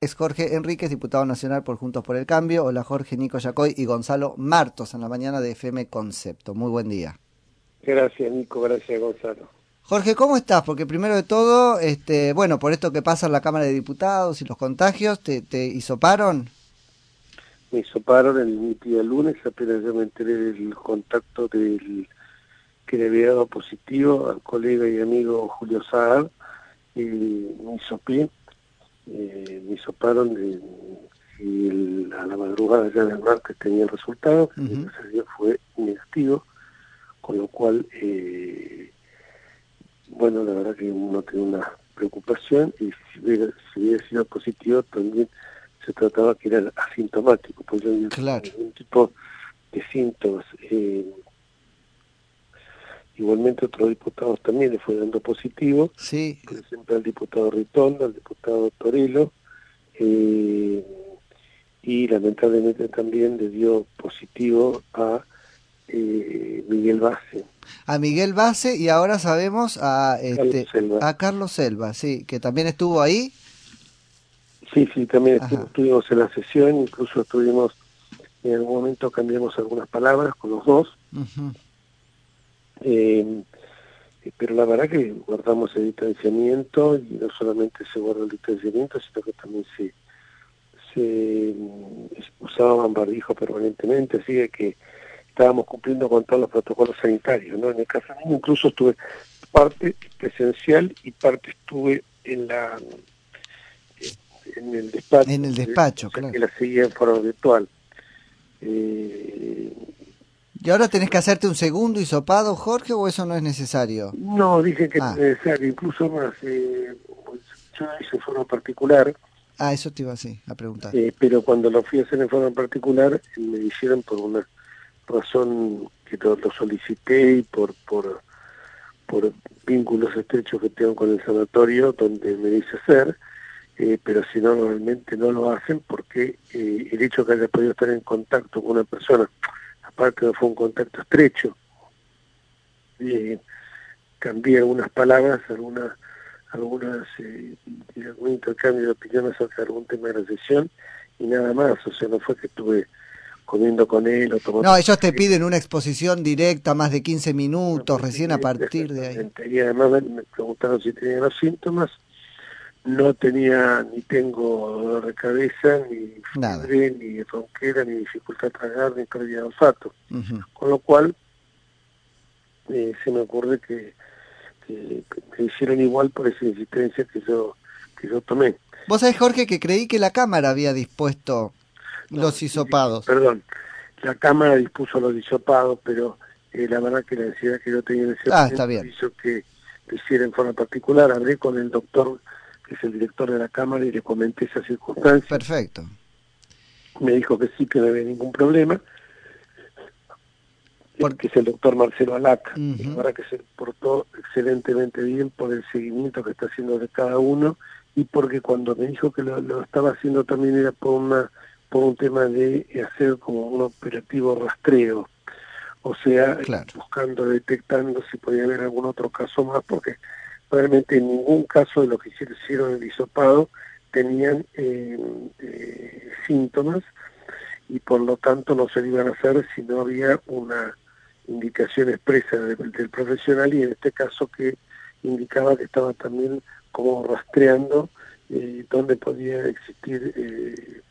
Es Jorge Enríquez, diputado nacional por Juntos por el Cambio. Hola Jorge, Nico Yacoy y Gonzalo Martos en la mañana de FM Concepto. Muy buen día. Gracias Nico, gracias Gonzalo. Jorge, ¿cómo estás? Porque primero de todo, este, bueno, por esto que pasa en la Cámara de Diputados y los contagios, ¿te, te hisoparon? Me hisoparon el día lunes, apenas yo me enteré del contacto del que le había dado positivo al colega y amigo Julio Saad, y me hisopé eh, me soparon y a la madrugada ya del martes tenía el resultado, que fue negativo, con lo cual, eh, bueno, la verdad que uno tiene una preocupación y si hubiera, sido positivo también se trataba que era asintomático, pues yo claro. un tipo de síntomas. Eh, Igualmente otros diputados también le fue dando positivo. Sí. Por ejemplo, al diputado Ritondo, al diputado Torello. Eh, y lamentablemente también le dio positivo a eh, Miguel Base. A Miguel Base y ahora sabemos a, este, Carlos Selva. a Carlos Selva, sí, que también estuvo ahí. Sí, sí, también estuvimos en la sesión, incluso estuvimos, en algún momento cambiamos algunas palabras con los dos. Eh, pero la verdad que guardamos el distanciamiento y no solamente se guarda el distanciamiento, sino que también se, se mm, usaba barbijo permanentemente, así que estábamos cumpliendo con todos los protocolos sanitarios. ¿no? En el caso mío incluso estuve parte presencial y parte estuve en la en el despacho. En el despacho, claro. Que la seguía en forma virtual. Eh, ¿Y ahora tenés que hacerte un segundo hisopado, Jorge, o eso no es necesario? No, dije que ah. es necesario, incluso más. Eh, yo hice en forma particular. Ah, eso te iba así, a preguntar. Eh, pero cuando lo fui a hacer en forma particular, me hicieron por una razón que lo, lo solicité y por, por, por vínculos estrechos que tengo con el sanatorio, donde me dice hacer. Eh, pero si no, normalmente no lo hacen porque eh, el hecho que haya podido estar en contacto con una persona no fue un contacto estrecho. Eh, cambié algunas palabras, algunas, algunas eh, algún intercambio de opiniones sobre algún tema de la sesión y nada más, o sea, no fue que estuve comiendo con él o tomando... No, ellos te piden una exposición directa, más de 15 minutos, recién a partir de ahí. Y además me preguntaron si tenía los síntomas, no tenía ni tengo dolor de cabeza, ni fiebre, ni ronquera, ni dificultad a tragar, ni pérdida de olfato. Con lo cual, eh, se me ocurre que, que, me hicieron igual por esa insistencia que yo, que yo tomé. Vos sabés, Jorge, que creí que la Cámara había dispuesto los hisopados. Perdón, la Cámara dispuso los hisopados, pero eh, la verdad que la necesidad que yo tenía en ese ah, momento hizo que lo hiciera en forma particular. Hablé con el doctor que es el director de la Cámara, y le comenté esa circunstancia. Perfecto. Me dijo que sí, que no había ningún problema, porque es el doctor Marcelo Alaca. La verdad que se portó excelentemente bien por el seguimiento que está haciendo de cada uno y porque cuando me dijo que lo, estaba haciendo también era por una por un tema de hacer como un operativo rastreo, o sea, buscando, detectando si podía haber algún otro caso más, porque realmente en ningún caso de los que hicieron el hisopado tenían eh, eh, síntomas y por lo tanto no se iban a hacer si no había una indicación expresa del, profesional y en este caso que indicaba que estaba también como rastreando eh, dónde podía existir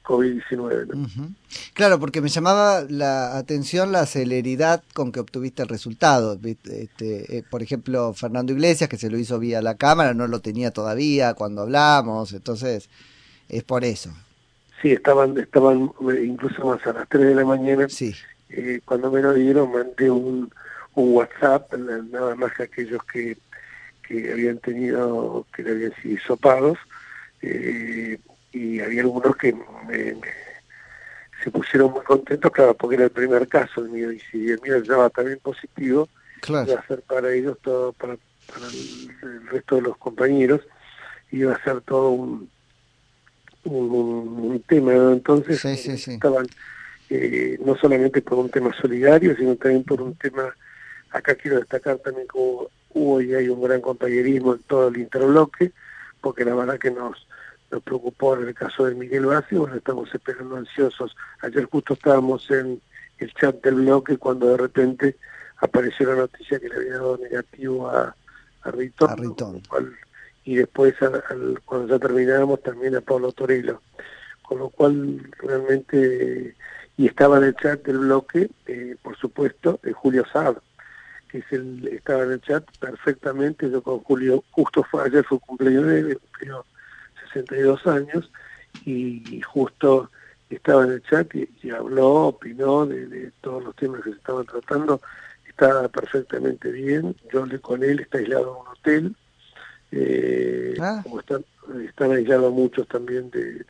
eh, COVID-19. Claro, porque me llamaba la atención la celeridad con que obtuviste el resultado. Este, eh, por ejemplo, Fernando Iglesias, que se lo hizo vía la cámara, no lo tenía todavía cuando hablamos, entonces es por eso. Sí, estaban, estaban incluso más a las 3 de la mañana. Sí. Eh, cuando me lo dieron, mandé un, un WhatsApp, nada más que aquellos que, que habían tenido, que le habían sido sopados. Eh, y había algunos que se pusieron muy contentos, claro, porque era el primer caso el mío, y si el mío estaba también positivo, iba a ser para ellos todo, para, para el, resto de los compañeros, iba a ser todo un, un, tema, entonces estaban eh, no solamente por un tema solidario, sino también por un tema, acá quiero destacar también como hubo y hay un gran compañerismo en todo el interbloque, porque la verdad que nos nos preocupó en el caso de Miguel Bassi, bueno, estamos esperando ansiosos. Ayer justo estábamos en el chat del bloque cuando de repente apareció la noticia que le había dado negativo a, a Ritón, y después cuando ya terminábamos también a Pablo Torello, con lo cual realmente, y estaba en el chat del bloque, eh, por supuesto, eh, Julio Saab, que es el, estaba en el chat perfectamente, yo con Julio, justo fue, ayer fue cumpleaños de él, cumplió 62 años, y, justo estaba en el chat y, habló, opinó de, todos los temas que se estaban tratando, está perfectamente bien, yo hablé con él, está aislado en un hotel, eh, ah. como están, están aislados muchos también de,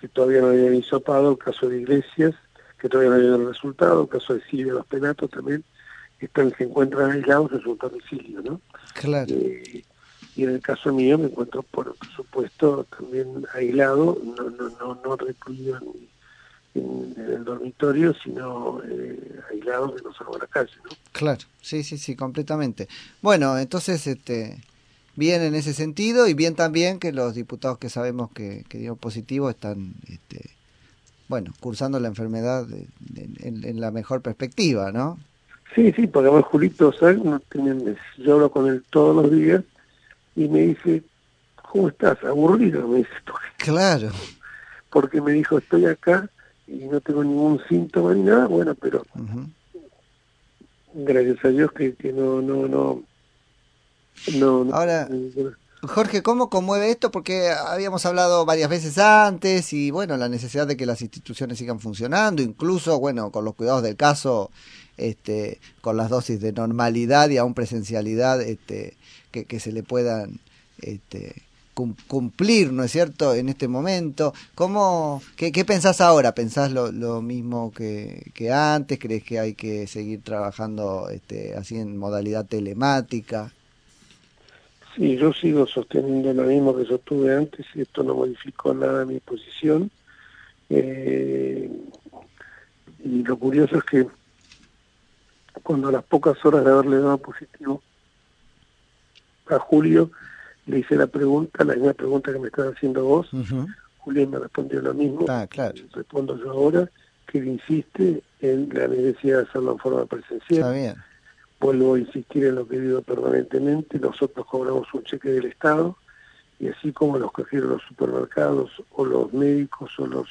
que todavía no habían hisopado, el caso de Iglesias, que todavía no habían resultado, el caso de Silvia Los Penatos también, están, se encuentran aislados en su domicilio, ¿no? Claro. Eh, y en el caso mío me encuentro, por supuesto, también aislado, no, no, no, no recluido en, el dormitorio, sino eh, aislado que no salgo a la calle, ¿no? Claro, sí, sí, sí, completamente. Bueno, entonces, este, bien en ese sentido y bien también que los diputados que sabemos que, que dio positivo están, este, bueno, cursando la enfermedad en, la mejor perspectiva, ¿no? Sí, sí, porque además Julito, ¿sabes? No tienen, yo hablo con él todos los días y me dice, ¿cómo estás? Aburrido, me dice. Claro. Porque me dijo, estoy acá y no tengo ningún síntoma ni nada, bueno, pero gracias a Dios que, que no, no, no, no, Ahora, Jorge, ¿cómo conmueve esto? Porque habíamos hablado varias veces antes y bueno, la necesidad de que las instituciones sigan funcionando, incluso, bueno, con los cuidados del caso, este, con las dosis de normalidad y aún presencialidad, este, que, se le puedan, este, cumplir, ¿no es cierto?, en este momento. ¿Cómo, qué, qué pensás ahora? ¿Pensás lo, lo mismo que, que, antes? ¿Crees que hay que seguir trabajando este, así en modalidad telemática? Sí, yo sigo sosteniendo lo mismo que sostuve antes y esto no modificó nada mi posición. Eh, y lo curioso es que cuando a las pocas horas de haberle dado positivo a Julio, le hice la pregunta, la misma pregunta que me estás haciendo vos, Julio me respondió lo mismo, ah, claro. respondo yo ahora, que insiste en la necesidad de hacerlo en forma presencial. Está bien Vuelvo a insistir en lo que digo permanentemente, nosotros cobramos un cheque del Estado y así como los de los supermercados o los médicos o los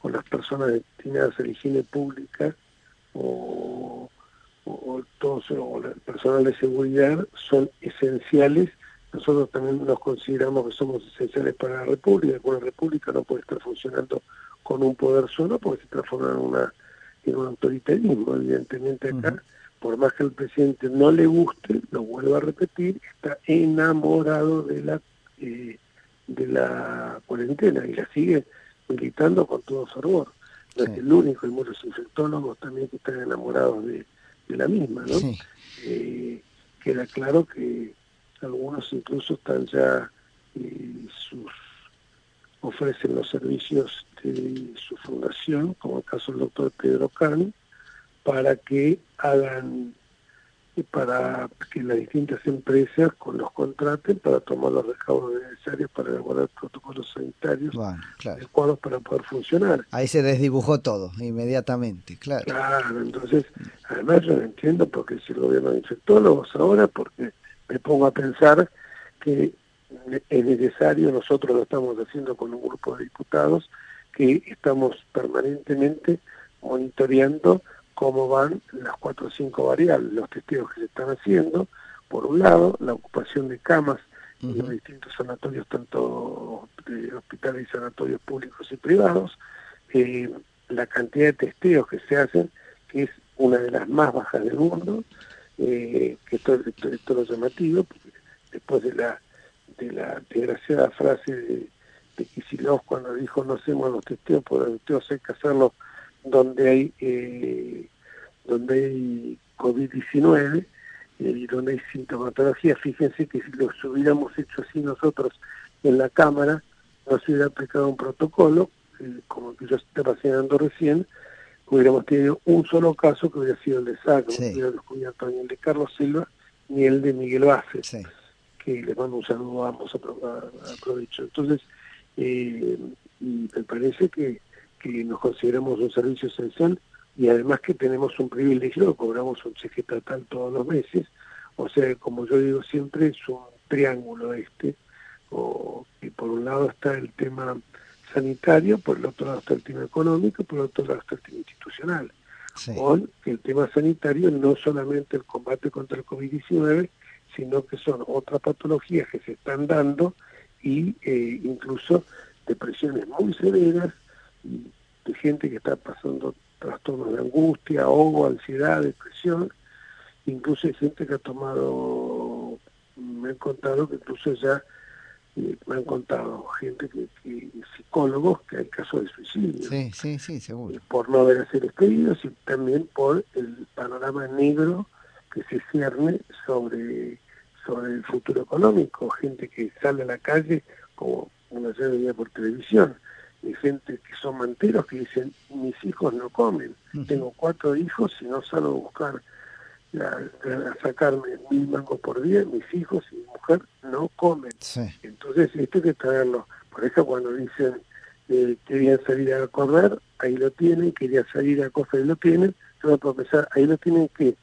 o las personas destinadas a la higiene pública o, todos o el personal de seguridad son esenciales, nosotros también nos consideramos que somos esenciales para la República, que una República no puede estar funcionando con un poder solo porque se transforma en una en un autoritarismo, evidentemente acá por más que al presidente no le guste, lo vuelvo a repetir, está enamorado de la eh, de la cuarentena y la sigue militando con todo fervor. No es el único, hay muchos infectólogos también que están enamorados de, la misma, ¿no? Eh, queda claro que algunos incluso están ya eh, sus ofrecen los servicios de su fundación, como el caso del doctor Pedro Can, para que hagan para que las distintas empresas con los contraten para tomar los recaudos necesarios para elaborar protocolos sanitarios adecuados para poder funcionar. Ahí se desdibujó todo inmediatamente, claro. Claro, entonces, además yo no entiendo porque si el gobierno de infectólogos ahora, porque me pongo a pensar que es necesario, nosotros lo estamos haciendo con un grupo de diputados, que estamos permanentemente monitoreando cómo van las cuatro o cinco variables, los testeos que se están haciendo, por un lado, la ocupación de camas en los distintos sanatorios, tanto de hospitales y sanatorios públicos y privados, eh, la cantidad de testeos que se hacen, que es una de las más bajas del mundo, eh, que esto, es todo llamativo, porque después de la, de la desgraciada frase de, de cuando dijo no hacemos los testeos, por los testeos hay que hacerlo donde hay eh, donde hay COVID-19 eh, y donde hay sintomatología. Fíjense que si lo hubiéramos hecho así nosotros en la Cámara, no se hubiera aplicado un protocolo, eh, como que yo estaba señalando recién, hubiéramos tenido un solo caso que hubiera sido el de SAC, no hubiera descubierto ni el de Carlos Silva ni el de Miguel Vázquez, que les mando un saludo a ambos, aprovecho. Entonces, eh, me parece que, que nos consideramos un servicio esencial y además que tenemos un privilegio, cobramos un cheque estatal todos los meses, o sea, como yo digo siempre, es un triángulo este, o, y por un lado está el tema sanitario, por el otro lado está el tema económico, por el otro lado está el tema institucional. Con el tema sanitario no solamente el combate contra el COVID-19, sino que son otras patologías que se están dando y eh, incluso depresiones muy severas de gente que está pasando trastornos de angustia, o ansiedad, depresión, incluso hay gente que ha tomado, me han contado que incluso ya eh, me han contado gente que, psicólogos que hay casos de suicidio. Sí, sí, sí, seguro. Eh, por no haber sido expedidos y también por el panorama negro que se cierne sobre, sobre el futuro económico, gente que sale a la calle como una serie por televisión, y gente que son manteros que dicen, mis hijos no comen, tengo cuatro hijos y no salgo a buscar a, sacarme mil mangos por día, mis hijos y mi mujer no comen. Entonces esto hay que traerlo. Por eso cuando dicen eh, querían salir a comer, ahí lo tienen, querían salir a comer, ahí lo tienen, yo voy a ahí lo tienen que,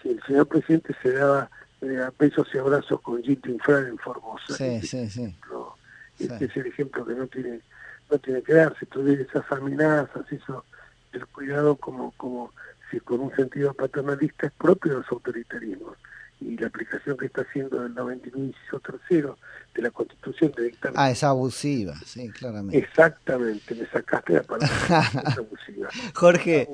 si el señor presidente se daba eh, a pesos y abrazos con Gito Infrar en Formosa, este, este es el ejemplo que no tiene no tiene que darse, entonces esas amenazas, eso, el cuidado como, como si con un sentido paternalista es propio de los autoritarismos y la aplicación que está haciendo el 99 tercero de la Constitución de dictar... Ah, es abusiva, sí, claramente. Exactamente, me sacaste la palabra, es abusiva. Jorge,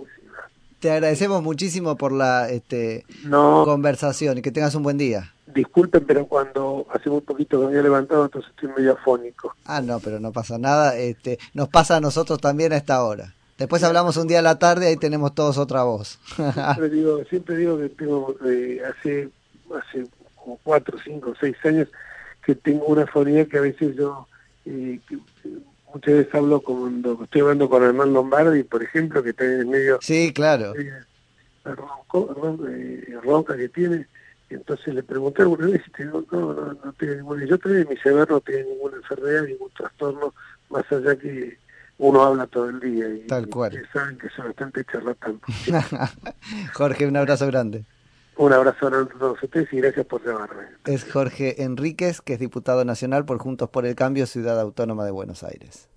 te agradecemos muchísimo por la este, conversación y que tengas un buen día. Disculpen, pero cuando hace un poquito que me había levantado, entonces estoy medio afónico. Ah, no, pero no pasa nada. Este, nos pasa a nosotros también a esta hora. Después hablamos un día a la tarde y ahí tenemos todos otra voz. siempre, digo, siempre digo que tengo, eh, hace, hace como cuatro, cinco, seis años que tengo una fonía que a veces yo, eh, muchas veces hablo cuando estoy hablando con Hernán Lombardi, por ejemplo, que está en el medio... Sí, claro. Eh, ronca que tiene, entonces le pregunté alguna vez y te digo, no, no, no tiene ninguna, yo también mi severo no tiene ninguna enfermedad, ningún trastorno, más allá que uno habla todo el día y, Tal cual. saben que son bastante charlatanes. Jorge, un abrazo grande. Un abrazo a todos ustedes y gracias por llamarme. Es Jorge Enríquez, que es diputado nacional por Juntos por el Cambio, Ciudad Autónoma de Buenos Aires.